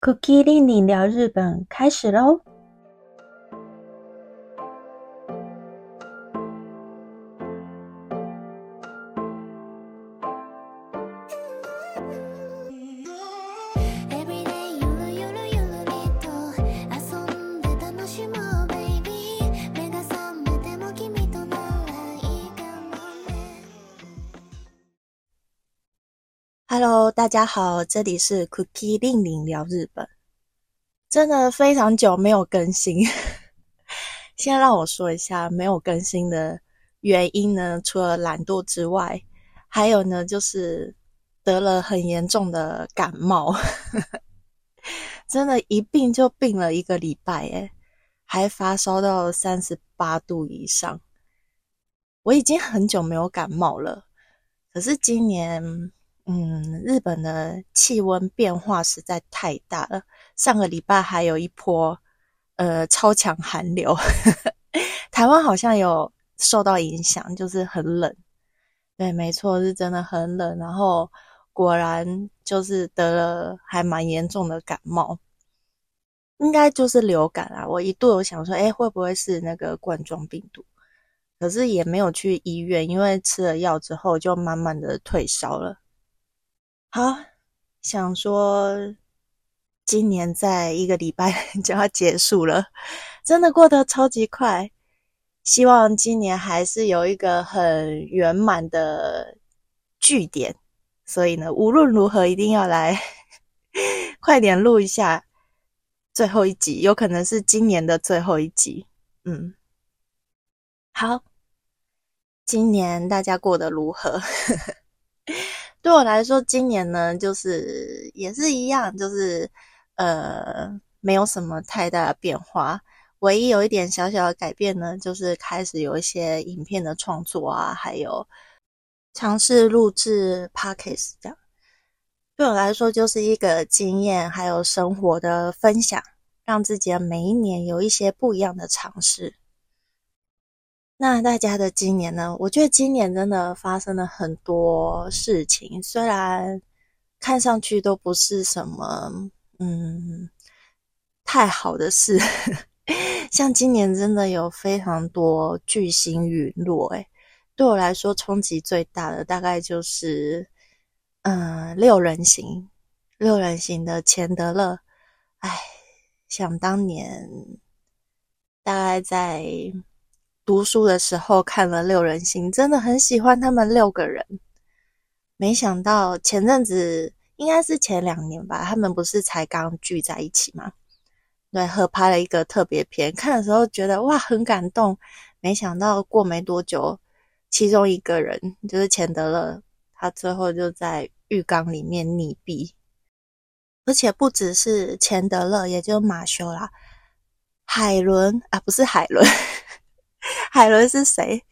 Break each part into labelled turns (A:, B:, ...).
A: Cookie 令你聊日本开始喽大家好，这里是 Cookie 令令聊日本。真的非常久没有更新，先让我说一下没有更新的原因呢。除了懒惰之外，还有呢就是得了很严重的感冒，真的，一病就病了一个礼拜，诶还发烧到三十八度以上。我已经很久没有感冒了，可是今年。嗯，日本的气温变化实在太大了。上个礼拜还有一波呃超强寒流，台湾好像有受到影响，就是很冷。对，没错，是真的很冷。然后果然就是得了还蛮严重的感冒，应该就是流感啊。我一度有想说，哎，会不会是那个冠状病毒？可是也没有去医院，因为吃了药之后就慢慢的退烧了。好，想说今年在一个礼拜 就要结束了，真的过得超级快。希望今年还是有一个很圆满的句点，所以呢，无论如何一定要来 快点录一下最后一集，有可能是今年的最后一集。嗯，好，今年大家过得如何？对我来说，今年呢，就是也是一样，就是呃，没有什么太大的变化。唯一有一点小小的改变呢，就是开始有一些影片的创作啊，还有尝试录制 podcast 这样。对我来说，就是一个经验，还有生活的分享，让自己的每一年有一些不一样的尝试。那大家的今年呢？我觉得今年真的发生了很多事情，虽然看上去都不是什么嗯太好的事。像今年真的有非常多巨星陨落，诶对我来说冲击最大的大概就是嗯六人行，六人行的钱德勒。哎，想当年大概在。读书的时候看了六人行，真的很喜欢他们六个人。没想到前阵子应该是前两年吧，他们不是才刚聚在一起吗？对，合拍了一个特别片，看的时候觉得哇很感动。没想到过没多久，其中一个人就是钱德勒，他最后就在浴缸里面溺毙。而且不只是钱德勒，也就马修啦，海伦啊，不是海伦。海伦是谁？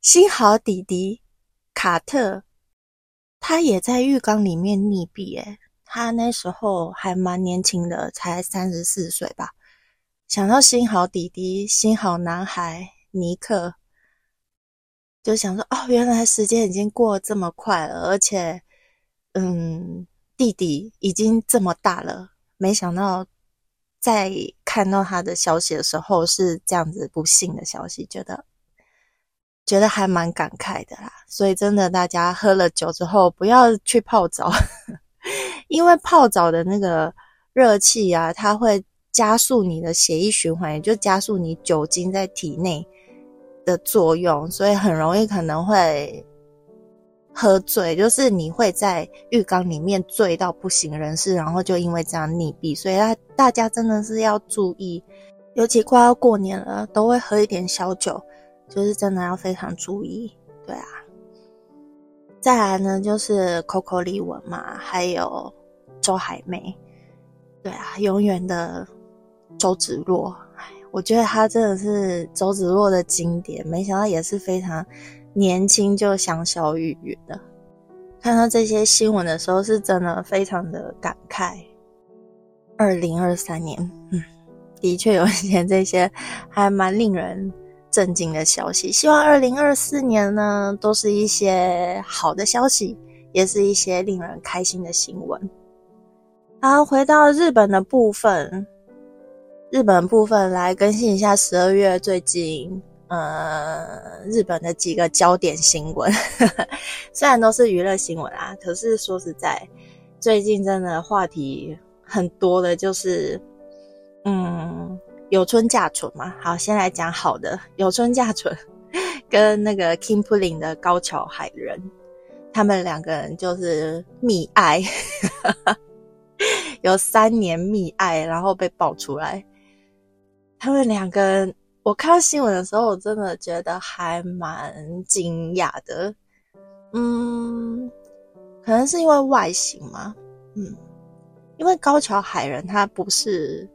A: 幸好弟弟卡特，他也在浴缸里面溺毙。诶他那时候还蛮年轻的，才三十四岁吧。想到幸好弟弟，幸好男孩尼克，就想说：哦，原来时间已经过这么快了，而且，嗯，弟弟已经这么大了。没想到。在看到他的消息的时候，是这样子不幸的消息，觉得觉得还蛮感慨的啦。所以真的，大家喝了酒之后不要去泡澡，因为泡澡的那个热气啊，它会加速你的血液循环，也就加速你酒精在体内的作用，所以很容易可能会。喝醉就是你会在浴缸里面醉到不省人事，然后就因为这样溺毙，所以大大家真的是要注意，尤其快要过年了，都会喝一点小酒，就是真的要非常注意。对啊，再来呢就是 Coco 李玟嘛，还有周海媚，对啊，永远的周芷若，我觉得她真的是周芷若的经典，没想到也是非常。年轻就香消玉殒的，看到这些新闻的时候，是真的非常的感慨。二零二三年，嗯，的确有一些这些还蛮令人震惊的消息。希望二零二四年呢，都是一些好的消息，也是一些令人开心的新闻。好，回到日本的部分，日本部分来更新一下十二月最近呃日本的几个焦点新闻，虽然都是娱乐新闻啊，可是说实在，最近真的话题很多的，就是嗯有村架纯嘛。好，先来讲好的，有村架纯跟那个 King Pulling 的高桥海人，他们两个人就是密爱。有三年密爱，然后被爆出来。他们两个人，我看到新闻的时候，我真的觉得还蛮惊讶的。嗯，可能是因为外形嘛。嗯，因为高桥海人他不是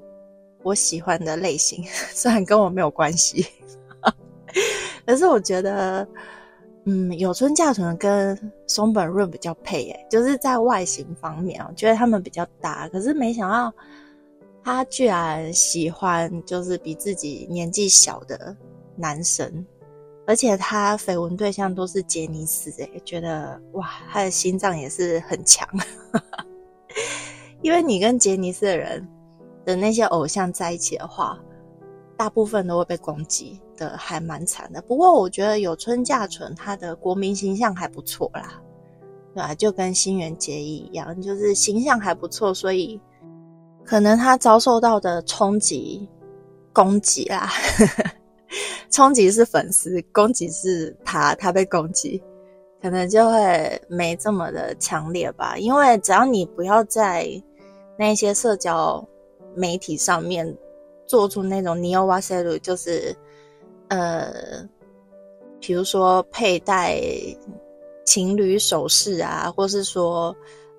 A: 我喜欢的类型，虽然跟我没有关系，可是我觉得。嗯，有村架纯跟松本润比较配诶，就是在外形方面，我觉得他们比较搭。可是没想到他居然喜欢就是比自己年纪小的男生，而且他绯闻对象都是杰尼斯诶，觉得哇，他的心脏也是很强。因为你跟杰尼斯的人的那些偶像在一起的话。大部分都会被攻击的，还蛮惨的。不过我觉得有村架纯他的国民形象还不错啦，对吧？就跟新垣结衣一样，就是形象还不错，所以可能他遭受到的冲击、攻击啦，冲击是粉丝，攻击是他，他被攻击，可能就会没这么的强烈吧。因为只要你不要在那些社交媒体上面。做出那种 neo w a s e u 就是呃，比如说佩戴情侣首饰啊，或是说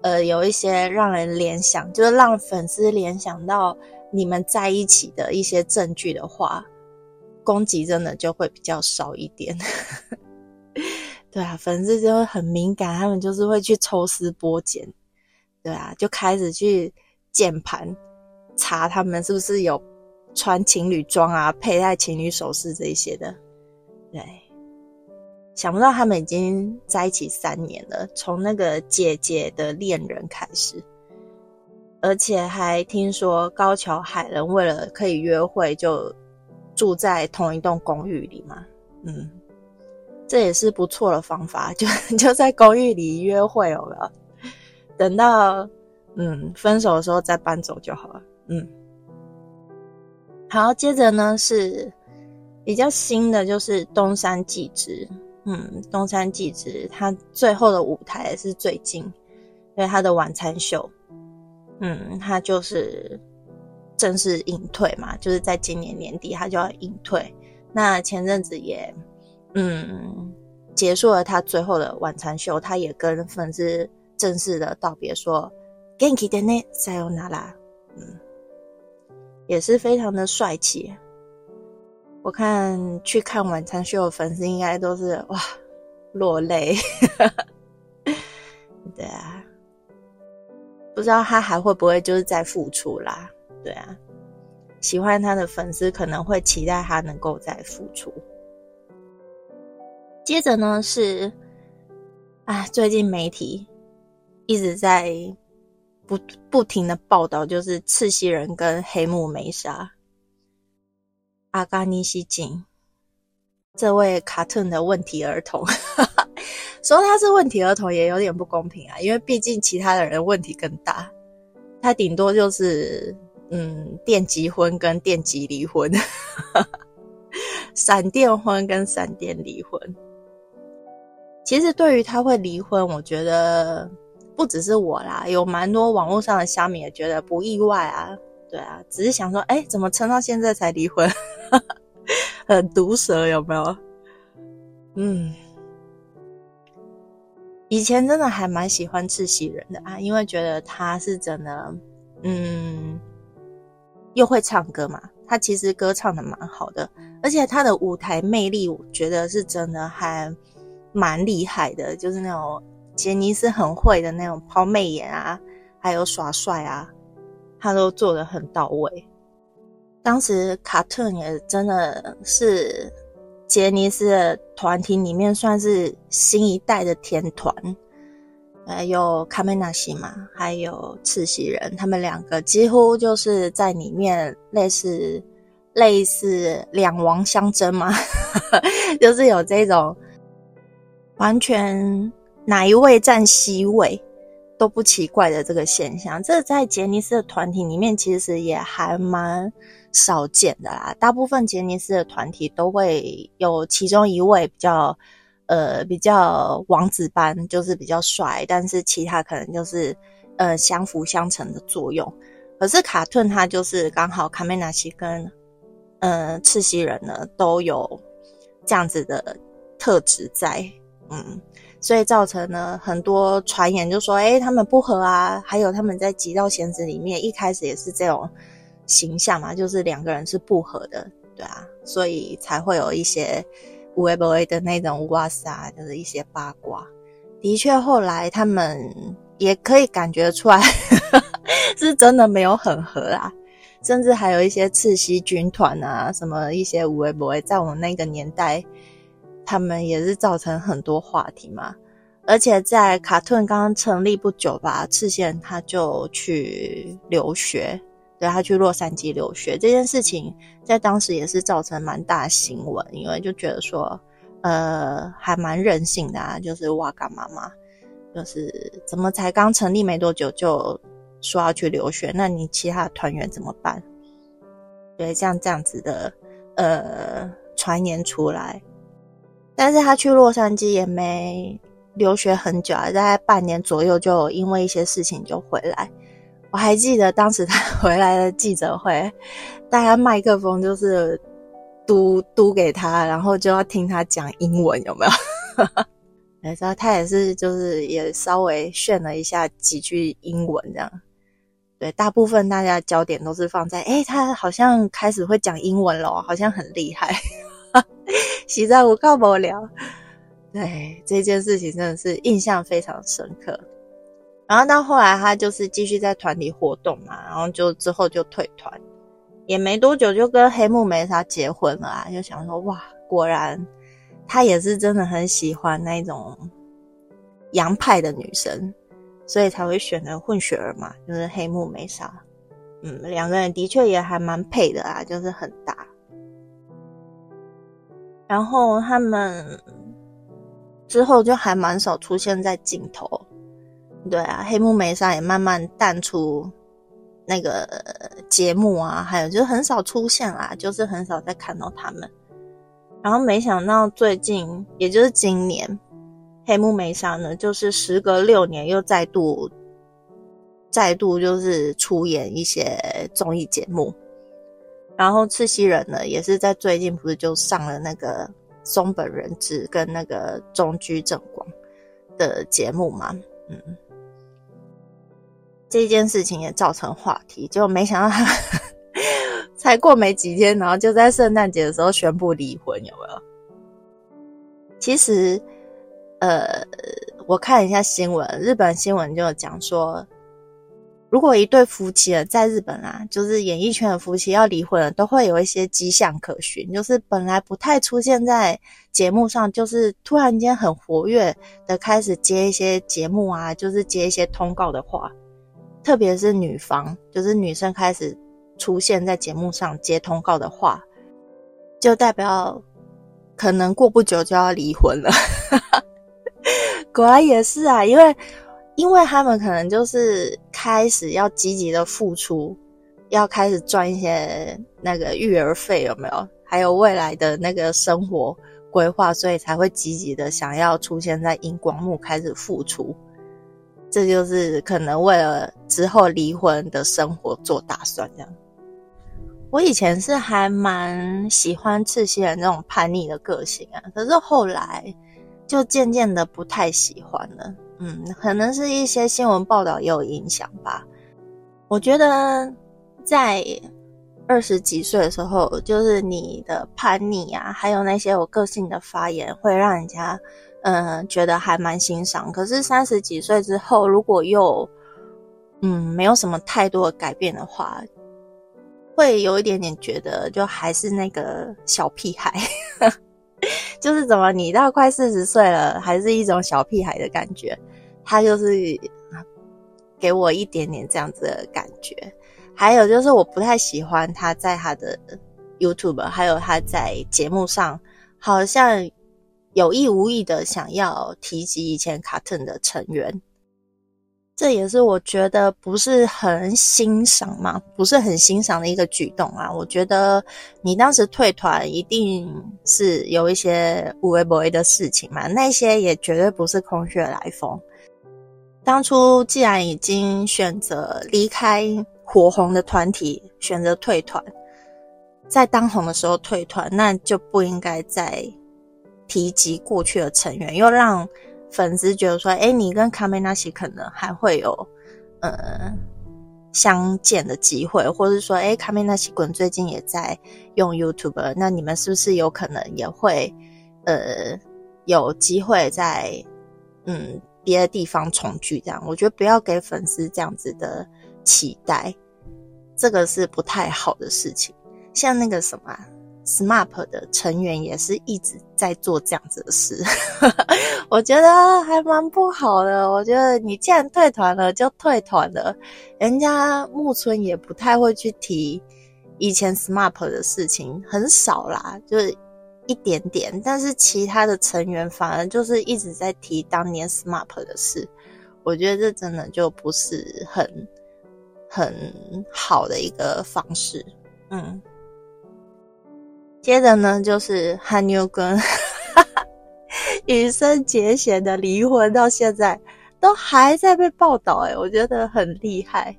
A: 呃有一些让人联想，就是让粉丝联想到你们在一起的一些证据的话，攻击真的就会比较少一点。对啊，粉丝就会很敏感，他们就是会去抽丝剥茧，对啊，就开始去键盘查他们是不是有。穿情侣装啊，佩戴情侣首饰这一些的，对，想不到他们已经在一起三年了，从那个姐姐的恋人开始，而且还听说高桥海人为了可以约会，就住在同一栋公寓里嘛，嗯，这也是不错的方法，就就在公寓里约会了，等到嗯分手的时候再搬走就好了，嗯。好，接着呢是比较新的，就是东山纪之。嗯，东山纪之他最后的舞台是最近，因为他的晚餐秀，嗯，他就是正式隐退嘛，就是在今年年底他就要隐退。那前阵子也嗯结束了他最后的晚餐秀，他也跟粉丝正式的道别，说 “Genki de ne sayonara”。嗯。也是非常的帅气，我看去看晚餐秀的粉丝应该都是哇落泪，对啊，不知道他还会不会就是再复出啦？对啊，喜欢他的粉丝可能会期待他能够再复出。接着呢是，啊，最近媒体一直在。不不停的报道，就是赤西仁跟黑木梅沙、阿嘎尼西金这位卡顿的问题儿童，说他是问题儿童也有点不公平啊，因为毕竟其他的人问题更大，他顶多就是嗯电击婚跟电击离婚，闪电婚跟闪电离婚。其实对于他会离婚，我觉得。不只是我啦，有蛮多网络上的虾米也觉得不意外啊。对啊，只是想说，哎，怎么撑到现在才离婚？很毒舌有没有？嗯，以前真的还蛮喜欢赤西仁的啊，因为觉得他是真的，嗯，又会唱歌嘛。他其实歌唱的蛮好的，而且他的舞台魅力，我觉得是真的还蛮厉害的，就是那种。杰尼斯很会的那种抛媚眼啊，还有耍帅啊，他都做的很到位。当时卡特也真的是杰尼斯的团体里面算是新一代的天团，呃，有卡梅纳西嘛，还有赤西仁，他们两个几乎就是在里面类似类似两王相争嘛，就是有这种完全哪一位占 C 位都不奇怪的这个现象。这在杰尼斯的团体里面其实也还蛮。少见的啦，大部分杰尼斯的团体都会有其中一位比较，呃，比较王子般，就是比较帅，但是其他可能就是呃相辅相成的作用。可是卡顿他就是刚好卡梅纳西跟呃赤西人呢都有这样子的特质在，嗯，所以造成了很多传言就说，哎，他们不和啊，还有他们在极道贤子里面一开始也是这种。形象嘛，就是两个人是不合的，对啊，所以才会有一些无不谓的那种哇塞，就是一些八卦。的确，后来他们也可以感觉出来，是真的没有很合啊。甚至还有一些赤西军团啊，什么一些无不谓，在我们那个年代，他们也是造成很多话题嘛。而且在卡顿刚刚成立不久吧，赤西他就去留学。他去洛杉矶留学这件事情，在当时也是造成蛮大新闻，因为就觉得说，呃，还蛮任性的啊，就是哇嘎妈妈，就是怎么才刚成立没多久就说要去留学，那你其他团员怎么办？对，像这样子的呃传言出来，但是他去洛杉矶也没留学很久啊，大概半年左右就因为一些事情就回来。我还记得当时他 回来的记者会，大家麦克风就是嘟嘟给他，然后就要听他讲英文，有没有？然后他也是，就是也稍微炫了一下几句英文，这样。对，大部分大家焦点都是放在，哎，他好像开始会讲英文了，好像很厉害。实在我靠不了。对这件事情，真的是印象非常深刻。然后到后来，他就是继续在团体活动嘛，然后就之后就退团，也没多久就跟黑木梅沙结婚了啊！就想说，哇，果然他也是真的很喜欢那种洋派的女生，所以才会选择混血儿嘛，就是黑木梅沙。嗯，两个人的确也还蛮配的啊，就是很搭。然后他们之后就还蛮少出现在镜头。对啊，黑木梅沙也慢慢淡出那个节目啊，还有就是很少出现啦，就是很少再看到他们。然后没想到最近，也就是今年，黑木梅沙呢，就是时隔六年又再度再度就是出演一些综艺节目。然后赤西仁呢，也是在最近不是就上了那个松本人志跟那个中居正广的节目嘛，嗯。这件事情也造成话题，就没想到他 才过没几天，然后就在圣诞节的时候宣布离婚，有没有？其实，呃，我看一下新闻，日本新闻就讲说，如果一对夫妻啊在日本啊，就是演艺圈的夫妻要离婚了，都会有一些迹象可循，就是本来不太出现在节目上，就是突然间很活跃的开始接一些节目啊，就是接一些通告的话。特别是女方，就是女生开始出现在节目上接通告的话，就代表可能过不久就要离婚了。果然也是啊，因为因为他们可能就是开始要积极的付出，要开始赚一些那个育儿费，有没有？还有未来的那个生活规划，所以才会积极的想要出现在荧光幕开始付出。这就是可能为了之后离婚的生活做打算，这样。我以前是还蛮喜欢赤西仁那种叛逆的个性啊，可是后来就渐渐的不太喜欢了。嗯，可能是一些新闻报道也有影响吧。我觉得在二十几岁的时候，就是你的叛逆啊，还有那些有个性的发言，会让人家。嗯，觉得还蛮欣赏。可是三十几岁之后，如果又嗯没有什么太多的改变的话，会有一点点觉得就还是那个小屁孩，就是怎么你到快四十岁了，还是一种小屁孩的感觉。他就是给我一点点这样子的感觉。还有就是我不太喜欢他在他的 YouTube，还有他在节目上，好像有意无意的想要提及以前卡特的成员。这也是我觉得不是很欣赏嘛，不是很欣赏的一个举动啊。我觉得你当时退团一定是有一些无微不微的事情嘛，那些也绝对不是空穴来风。当初既然已经选择离开火红的团体，选择退团，在当红的时候退团，那就不应该再提及过去的成员，又让。粉丝觉得说：“哎，你跟卡梅纳西可能还会有呃相见的机会，或者说，哎，卡梅纳西滚最近也在用 YouTube，那你们是不是有可能也会呃有机会在嗯别的地方重聚？这样，我觉得不要给粉丝这样子的期待，这个是不太好的事情。像那个什么。” SMAP 的成员也是一直在做这样子的事，我觉得还蛮不好的。我觉得你既然退团了，就退团了。人家木村也不太会去提以前 SMAP 的事情，很少啦，就是一点点。但是其他的成员反而就是一直在提当年 SMAP 的事，我觉得这真的就不是很很好的一个方式，嗯。接着呢，就是韩牛跟 羽生结弦的离婚，到现在都还在被报道，哎，我觉得很厉害。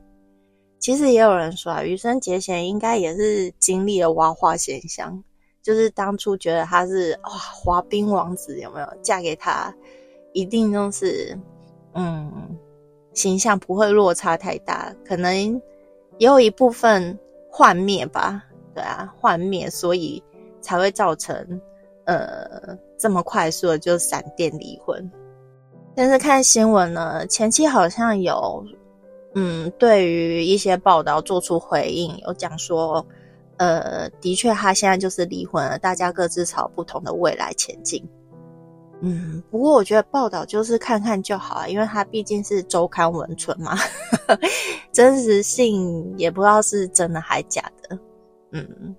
A: 其实也有人说啊，羽生结弦应该也是经历了挖花现象，就是当初觉得他是哇滑冰王子，有没有嫁给他，一定都是嗯形象不会落差太大，可能也有一部分幻灭吧，对啊，幻灭，所以。才会造成，呃，这么快速的就闪电离婚。但是看新闻呢，前期好像有，嗯，对于一些报道做出回应，有讲说，呃，的确他现在就是离婚了，大家各自朝不同的未来前进。嗯，不过我觉得报道就是看看就好啊，因为他毕竟是周刊文春嘛，真实性也不知道是真的还假的。嗯。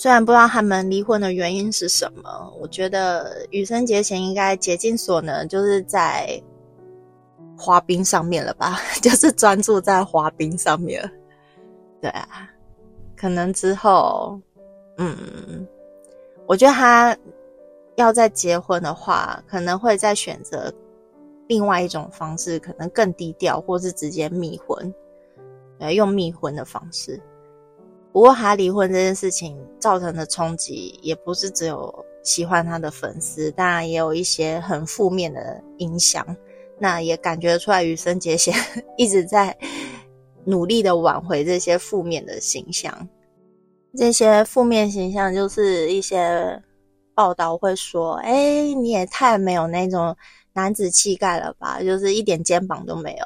A: 虽然不知道他们离婚的原因是什么，我觉得羽生结弦应该竭尽所能，就是在滑冰上面了吧，就是专注在滑冰上面。对啊，可能之后，嗯，我觉得他要再结婚的话，可能会再选择另外一种方式，可能更低调，或是直接密婚，呃，用密婚的方式。不过他离婚这件事情造成的冲击，也不是只有喜欢他的粉丝，当然也有一些很负面的影响。那也感觉出来，羽生结弦 一直在努力的挽回这些负面的形象。这些负面形象就是一些报道会说：“哎，你也太没有那种男子气概了吧，就是一点肩膀都没有。”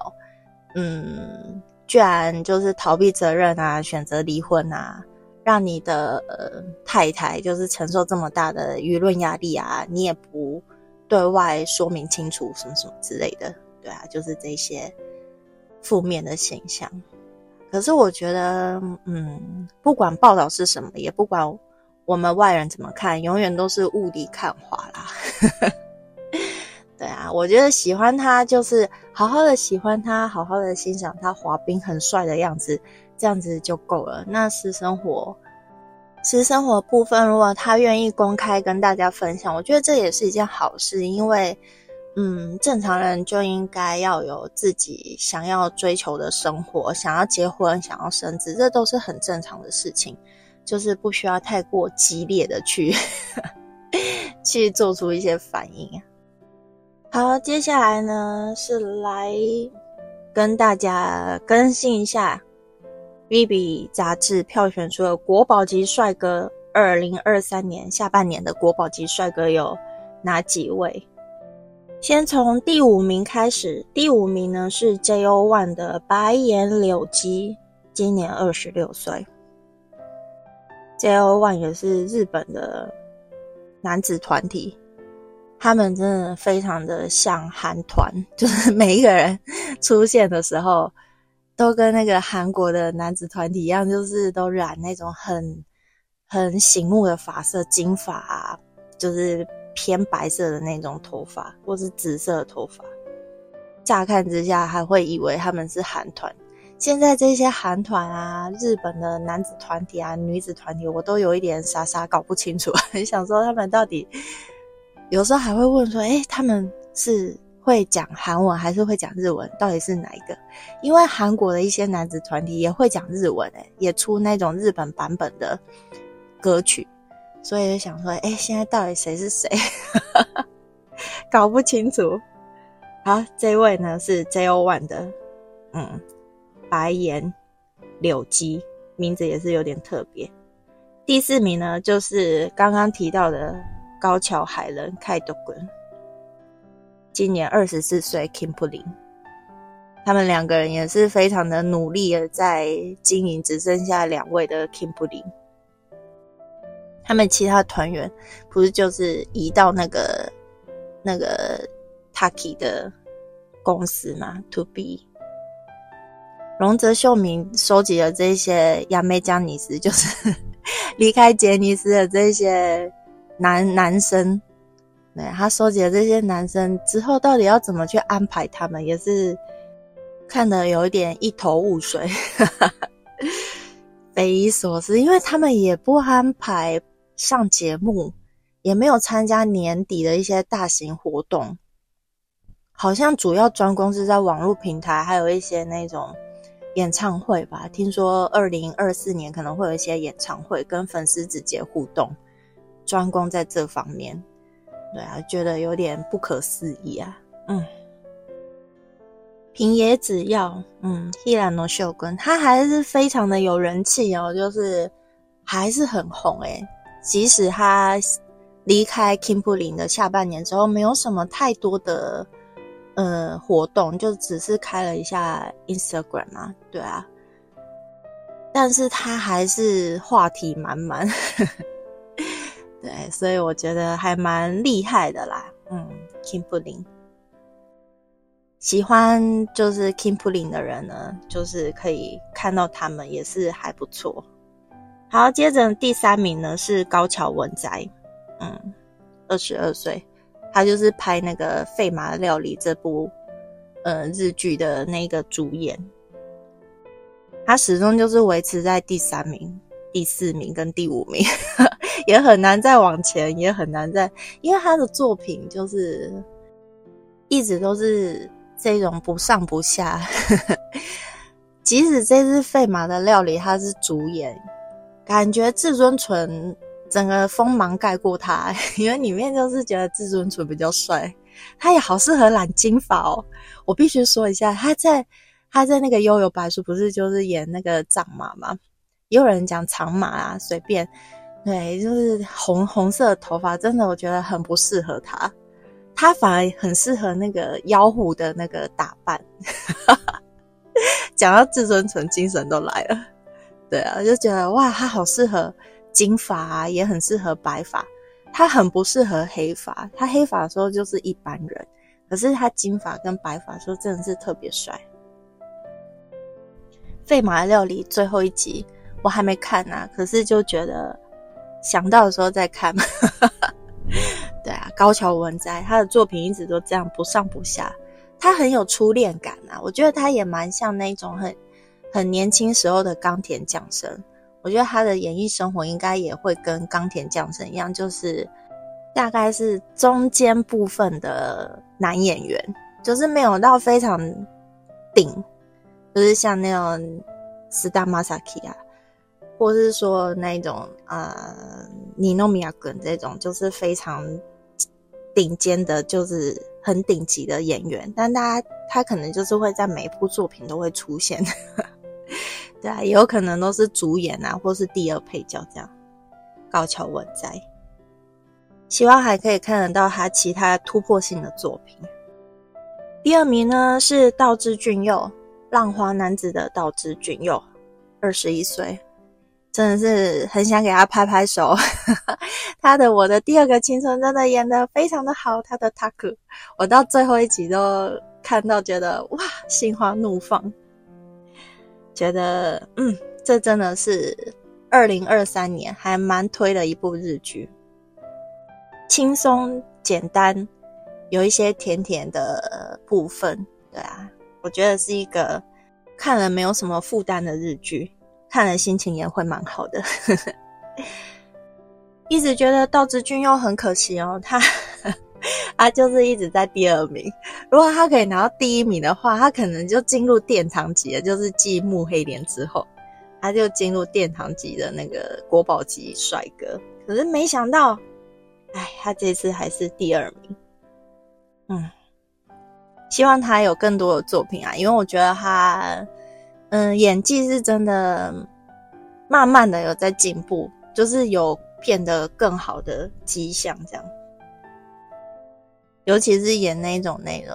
A: 嗯。居然就是逃避责任啊，选择离婚啊，让你的呃太太就是承受这么大的舆论压力啊，你也不对外说明清楚什么什么之类的，对啊，就是这些负面的现象。可是我觉得，嗯，不管报道是什么，也不管我们外人怎么看，永远都是雾里看花啦。我觉得喜欢他就是好好的喜欢他，好好的欣赏他滑冰很帅的样子，这样子就够了。那私生活，私生活部分，如果他愿意公开跟大家分享，我觉得这也是一件好事。因为，嗯，正常人就应该要有自己想要追求的生活，想要结婚，想要生子，这都是很正常的事情，就是不需要太过激烈的去 去做出一些反应。好，接下来呢是来跟大家更新一下《Vivi》杂志票选出的国宝级帅哥，二零二三年下半年的国宝级帅哥有哪几位？先从第五名开始，第五名呢是 J.O. One 的白岩柳基，今年二十六岁。J.O. One 也是日本的男子团体。他们真的非常的像韩团，就是每一个人出现的时候，都跟那个韩国的男子团体一样，就是都染那种很很醒目的发色，金发啊，就是偏白色的那种头发，或是紫色的头发。乍看之下，还会以为他们是韩团。现在这些韩团啊，日本的男子团体啊、女子团体，我都有一点傻傻搞不清楚，很 想说他们到底。有时候还会问说：“哎，他们是会讲韩文还是会讲日文？到底是哪一个？”因为韩国的一些男子团体也会讲日文，哎，也出那种日本版本的歌曲，所以就想说：“哎，现在到底谁是谁？搞不清楚。”好，这位呢是 JO One 的，嗯，白岩柳基，名字也是有点特别。第四名呢就是刚刚提到的。高桥海人凯多根，今年二十四岁。Kim p u l i n 他们两个人也是非常的努力的在经营，只剩下两位的 Kim p u l i n 他们其他团员不是就是移到那个那个 Taki 的公司嘛？To be 龙泽秀明收集了这些亚美江尼斯，就是 离开杰尼斯的这些。男男生，对他收集了这些男生之后，到底要怎么去安排他们，也是看得有一点一头雾水，匪夷所思。因为他们也不安排上节目，也没有参加年底的一些大型活动，好像主要专攻是在网络平台，还有一些那种演唱会吧。听说二零二四年可能会有一些演唱会，跟粉丝直接互动。专攻在这方面，对啊，觉得有点不可思议啊。嗯，平野紫耀，嗯，希兰诺秀根，他还是非常的有人气哦，就是还是很红诶。即使他离开 Kimberly 的下半年之后，没有什么太多的呃活动，就只是开了一下 Instagram 嘛，对啊，但是他还是话题满满。对，所以我觉得还蛮厉害的啦。嗯，Kimberly，喜欢就是 Kimberly 的人呢，就是可以看到他们也是还不错。好，接着第三名呢是高桥文哉，嗯，二十二岁，他就是拍那个《费马料理》这部呃日剧的那个主演，他始终就是维持在第三名。第四名跟第五名也很难再往前，也很难再，因为他的作品就是一直都是这种不上不下。即使这次费马的料理他是主演，感觉至尊纯整个锋芒盖过他，因为里面就是觉得至尊纯比较帅，他也好适合染金发哦。我必须说一下，他在他在那个悠悠白书不是就是演那个藏马吗？也有人讲长马啊，随便，对，就是红红色的头发，真的我觉得很不适合他，他反而很适合那个妖狐的那个打扮。讲到至尊纯，精神都来了，对啊，就觉得哇，他好适合金发啊，也很适合白发，他很不适合黑发，他黑发的时候就是一般人，可是他金发跟白发时候真的是特别帅。费马料理最后一集。我还没看呢，可是就觉得想到的时候再看嘛。对啊，高桥文哉他的作品一直都这样不上不下，他很有初恋感啊。我觉得他也蛮像那种很很年轻时候的冈田将生。我觉得他的演艺生活应该也会跟冈田将生一样，就是大概是中间部分的男演员，就是没有到非常顶，就是像那种四大马萨基啊。或是说那种呃，尼诺米亚根这种，就是非常顶尖的，就是很顶级的演员，但大家他可能就是会在每一部作品都会出现，对啊，也有可能都是主演啊，或是第二配角这样。高桥文哉，希望还可以看得到他其他突破性的作品。第二名呢是道之俊佑，浪花男子的道之俊佑，二十一岁。真的是很想给他拍拍手。他的《我的第二个青春》真的演的非常的好，他的 Taku，我到最后一集都看到，觉得哇，心花怒放，觉得嗯，这真的是二零二三年还蛮推的一部日剧，轻松简单，有一些甜甜的部分，对啊，我觉得是一个。看了没有什么负担的日剧，看了心情也会蛮好的。一直觉得道之俊又很可惜哦，他他就是一直在第二名。如果他可以拿到第一名的话，他可能就进入殿堂级了，就是继木黑莲之后，他就进入殿堂级的那个国宝级帅哥。可是没想到，哎，他这次还是第二名。嗯。希望他有更多的作品啊，因为我觉得他，嗯，演技是真的，慢慢的有在进步，就是有变得更好的迹象，这样。尤其是演那种那种，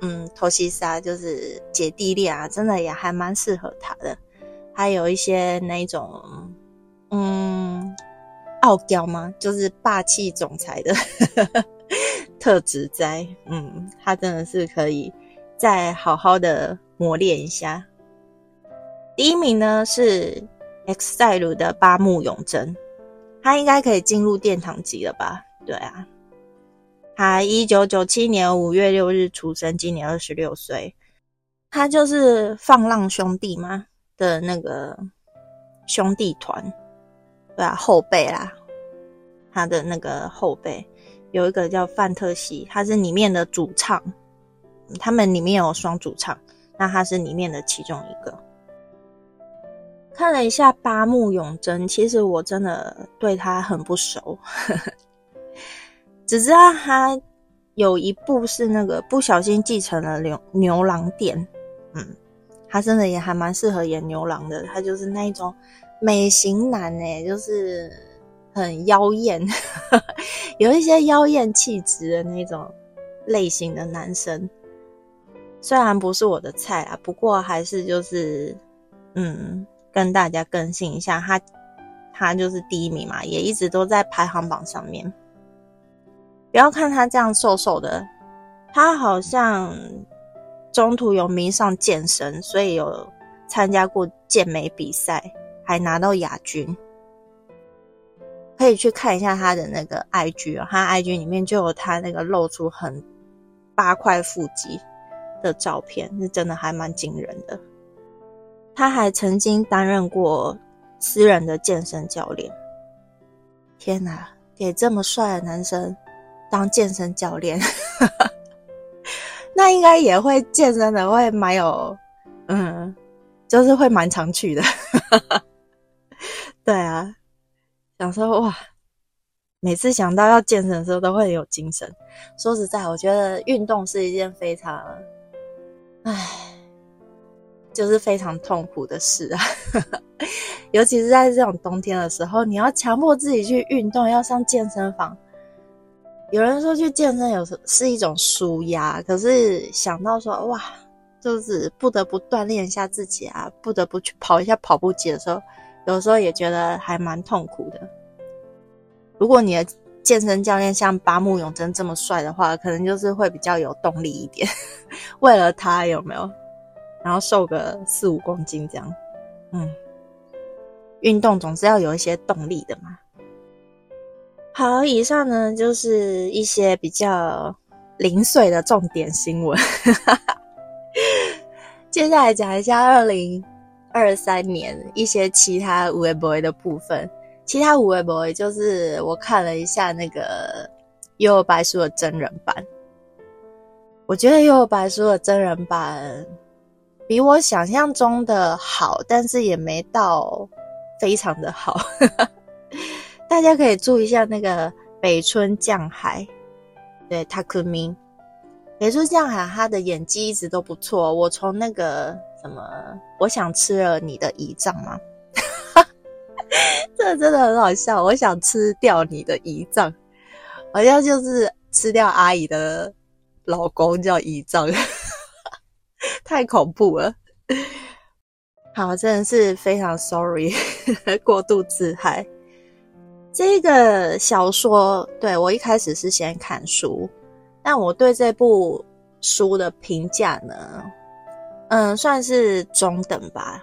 A: 嗯，托西莎就是姐弟恋啊，真的也还蛮适合他的。还有一些那种，嗯，傲娇吗？就是霸气总裁的。特质在，嗯，他真的是可以再好好的磨练一下。第一名呢是 X 赛鲁的八木永真，他应该可以进入殿堂级了吧？对啊，他一九九七年五月六日出生，今年二十六岁。他就是放浪兄弟嘛的那个兄弟团，对啊，后辈啦，他的那个后辈。有一个叫范特西，他是里面的主唱，他们里面有双主唱，那他是里面的其中一个。看了一下八木永真，其实我真的对他很不熟，只知道他有一部是那个不小心继承了牛牛郎店，嗯，他真的也还蛮适合演牛郎的，他就是那一种美型男哎，就是。很妖艳，有一些妖艳气质的那种类型的男生，虽然不是我的菜啊，不过还是就是嗯，跟大家更新一下，他他就是第一名嘛，也一直都在排行榜上面。不要看他这样瘦瘦的，他好像中途有迷上健身，所以有参加过健美比赛，还拿到亚军。可以去看一下他的那个 IG 哦，他 IG 里面就有他那个露出很八块腹肌的照片，是真的还蛮惊人的。他还曾经担任过私人的健身教练。天哪，给这么帅的男生当健身教练，那应该也会健身的，会蛮有，嗯，就是会蛮常去的。对啊。想说哇，每次想到要健身的时候都会有精神。说实在，我觉得运动是一件非常，唉，就是非常痛苦的事啊。尤其是在这种冬天的时候，你要强迫自己去运动，要上健身房。有人说去健身有时是一种舒压，可是想到说哇，就是不得不锻炼一下自己啊，不得不去跑一下跑步机的时候。有时候也觉得还蛮痛苦的。如果你的健身教练像八木永真这么帅的话，可能就是会比较有动力一点。为了他有没有？然后瘦个四五公斤这样。嗯，运动总是要有一些动力的嘛。好，以上呢就是一些比较零碎的重点新闻。接下来讲一下二零。二三年一些其他五位 boy 的部分，其他五位 boy 就是我看了一下那个《幽游白书》的真人版，我觉得《幽游白书》的真人版比我想象中的好，但是也没到非常的好。大家可以注意一下那个北村降海，对他可明，北村降海他的演技一直都不错，我从那个。什么？我想吃了你的胰脏吗？这真的很好笑。我想吃掉你的胰脏，好像就是吃掉阿姨的老公叫胰脏，太恐怖了。好，真的是非常 sorry，过度自嗨。这个小说，对我一开始是先看书，但我对这部书的评价呢，嗯，算是中等吧。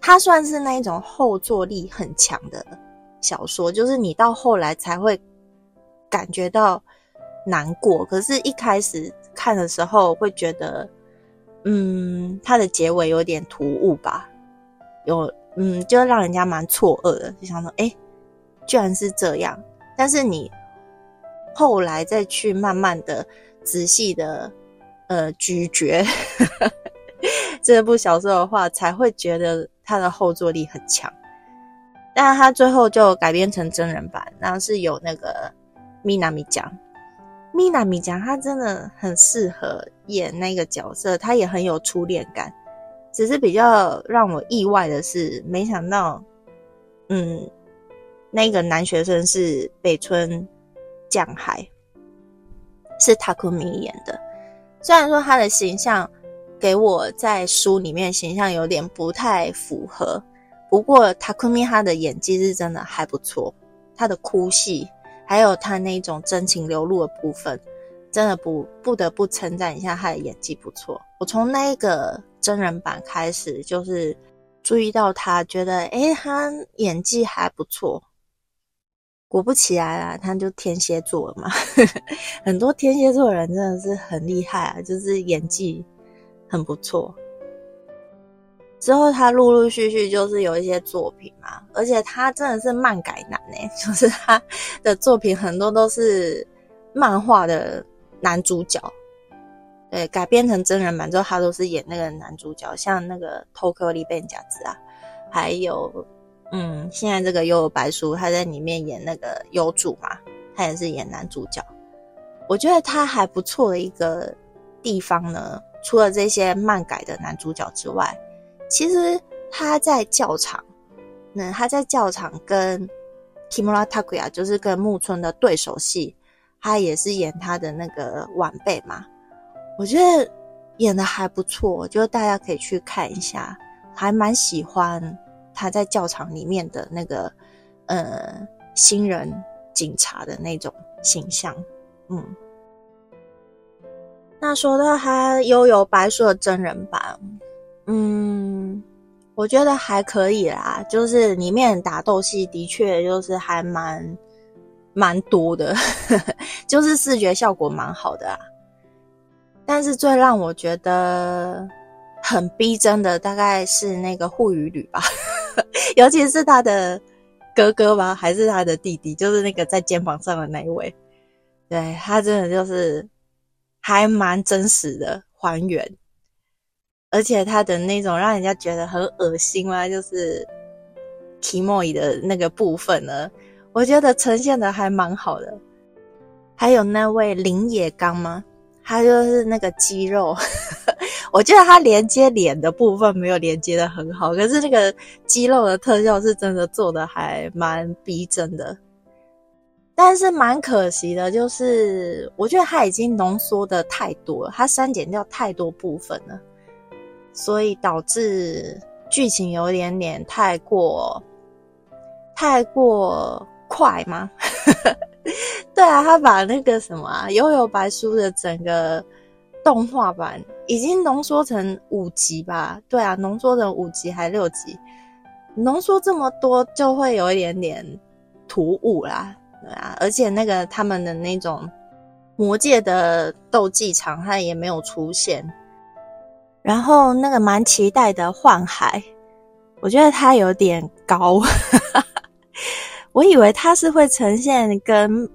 A: 它算是那一种后坐力很强的小说，就是你到后来才会感觉到难过，可是一开始看的时候会觉得，嗯，它的结尾有点突兀吧。有，嗯，就让人家蛮错愕的，就想说，哎，居然是这样。但是你后来再去慢慢的、仔细的，呃，咀嚼 这部小说的话，才会觉得它的后坐力很强。但是它最后就改编成真人版，然后是有那个米娜米讲，米娜米讲，他真的很适合演那个角色，他也很有初恋感。只是比较让我意外的是，没想到，嗯，那个男学生是北村降海，是塔库米演的。虽然说他的形象给我在书里面形象有点不太符合，不过塔库米他的演技是真的还不错，他的哭戏还有他那种真情流露的部分。真的不不得不称赞一下他的演技不错。我从那个真人版开始，就是注意到他，觉得诶他演技还不错。果不其然啊，他就天蝎座嘛。很多天蝎座的人真的是很厉害啊，就是演技很不错。之后他陆陆续续就是有一些作品嘛，而且他真的是漫改男呢，就是他的作品很多都是漫画的。男主角，对，改编成真人版之后，他都是演那个男主角，像那个《偷克利贝贾子》啊，还有，嗯，现在这个《幽游白书》，他在里面演那个优助嘛，他也是演男主角。我觉得他还不错的一个地方呢，除了这些漫改的男主角之外，其实他在教场，那他在教场跟 Kimura Takuya，就是跟木村的对手戏。他也是演他的那个晚辈嘛，我觉得演的还不错，就大家可以去看一下，还蛮喜欢他在教场里面的那个呃新人警察的那种形象。嗯，那说到他悠游白书的真人版，嗯，我觉得还可以啦，就是里面打斗戏的确就是还蛮。蛮多的，就是视觉效果蛮好的啊。但是最让我觉得很逼真的，大概是那个护羽吕吧，尤其是他的哥哥吧，还是他的弟弟，就是那个在肩膀上的那一位。对他真的就是还蛮真实的还原，而且他的那种让人家觉得很恶心啊，就是 Kimoy 的那个部分呢。我觉得呈现的还蛮好的，还有那位林野刚吗？他就是那个肌肉，我觉得他连接脸的部分没有连接的很好，可是那个肌肉的特效是真的做的还蛮逼真的。但是蛮可惜的，就是我觉得他已经浓缩的太多了，他删减掉太多部分了，所以导致剧情有点点太过，太过。快吗？对啊，他把那个什么啊《悠悠白书》的整个动画版已经浓缩成五集吧？对啊，浓缩成五集还六集，浓缩这么多就会有一点点突兀啦。对啊，而且那个他们的那种魔界的斗技场，他也没有出现。然后那个蛮期待的幻海，我觉得他有点高。我以为它是会呈现跟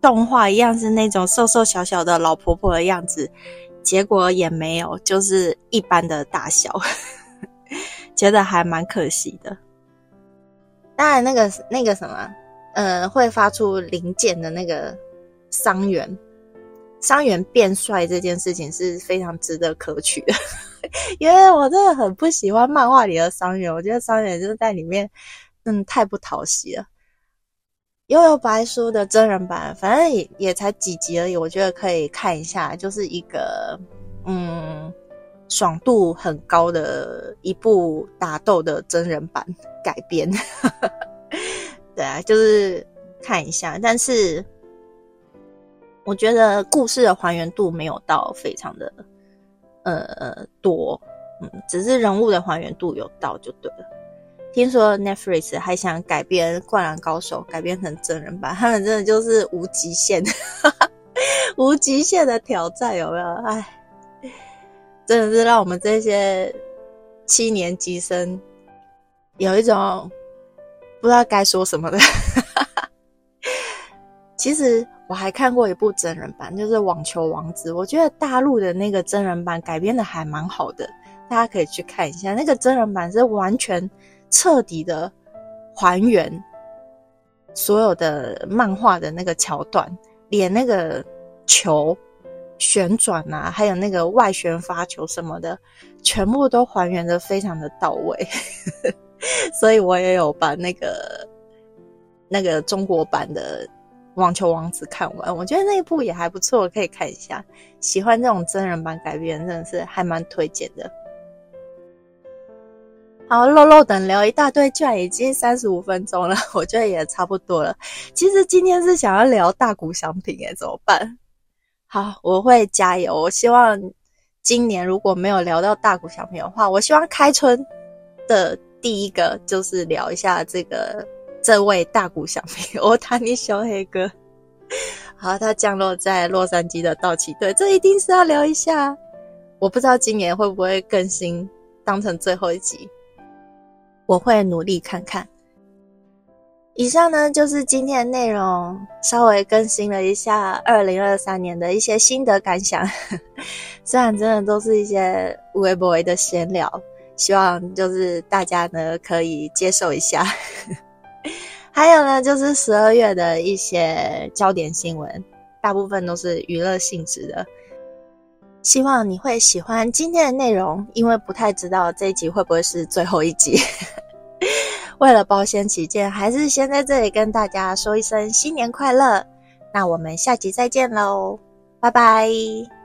A: 动画一样是那种瘦瘦小小的老婆婆的样子，结果也没有，就是一般的大小，觉得还蛮可惜的。当然，那个那个什么，呃，会发出零件的那个伤员，伤员变帅这件事情是非常值得可取的，因为我真的很不喜欢漫画里的伤员，我觉得伤员就是在里面，嗯，太不讨喜了。悠悠白书的真人版，反正也也才几集而已，我觉得可以看一下，就是一个嗯爽度很高的一部打斗的真人版改编。对啊，就是看一下，但是我觉得故事的还原度没有到非常的呃多，嗯，只是人物的还原度有到就对了。听说 Netflix 还想改编《灌篮高手》，改编成真人版，他们真的就是无极限，哈 哈无极限的挑战，有没有？哎，真的是让我们这些七年级生有一种。不知道该说什么的。其实我还看过一部真人版，就是《网球王子》。我觉得大陆的那个真人版改编的还蛮好的，大家可以去看一下。那个真人版是完全彻底的还原所有的漫画的那个桥段，连那个球旋转啊，还有那个外旋发球什么的，全部都还原的非常的到位。所以我也有把那个那个中国版的《网球王子》看完，我觉得那一部也还不错，可以看一下。喜欢这种真人版改编，真的是还蛮推荐的。好，漏漏等聊一大堆，居然已经三十五分钟了，我觉得也差不多了。其实今天是想要聊大股商品，哎，怎么办？好，我会加油。我希望今年如果没有聊到大股商品的话，我希望开春的。第一个就是聊一下这个这位大谷小平，我塔尼小黑哥。好，他降落在洛杉矶的道奇队，这一定是要聊一下。我不知道今年会不会更新当成最后一集，我会努力看看。以上呢就是今天的内容，稍微更新了一下二零二三年的一些心得感想，虽然真的都是一些微博的闲聊。希望就是大家呢可以接受一下，还有呢就是十二月的一些焦点新闻，大部分都是娱乐性质的。希望你会喜欢今天的内容，因为不太知道这一集会不会是最后一集。为了保险起见，还是先在这里跟大家说一声新年快乐。那我们下集再见喽，拜拜。